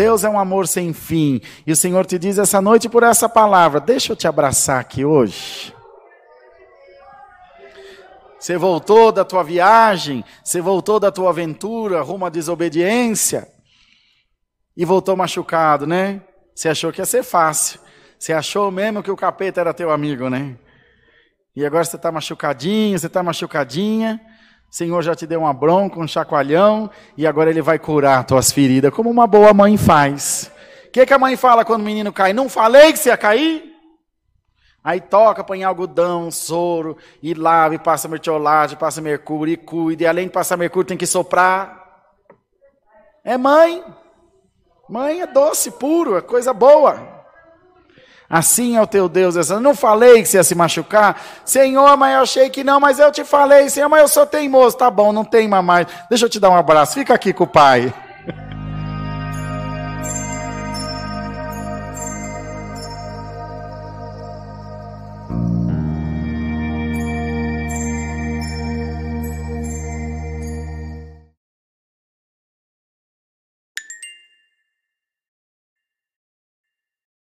Deus é um amor sem fim. E o Senhor te diz essa noite por essa palavra: deixa eu te abraçar aqui hoje. Você voltou da tua viagem, você voltou da tua aventura rumo à desobediência e voltou machucado, né? Você achou que ia ser fácil. Você achou mesmo que o capeta era teu amigo, né? E agora você está machucadinho, você está machucadinha. Senhor já te deu uma bronca, um chacoalhão, e agora Ele vai curar tuas feridas, como uma boa mãe faz. O que, que a mãe fala quando o menino cai? Não falei que você ia cair? Aí toca, põe algodão, soro, e lava, e passa mertiolate, passa mercúrio, e cuida. E além de passar mercúrio, tem que soprar. É mãe. Mãe é doce, puro, é coisa boa. Assim é o teu Deus. Eu não falei que você ia se machucar. Senhor, mas eu achei que não, mas eu te falei. Senhor, mas eu sou teimoso. Tá bom, não teima mais. Deixa eu te dar um abraço. Fica aqui com o Pai.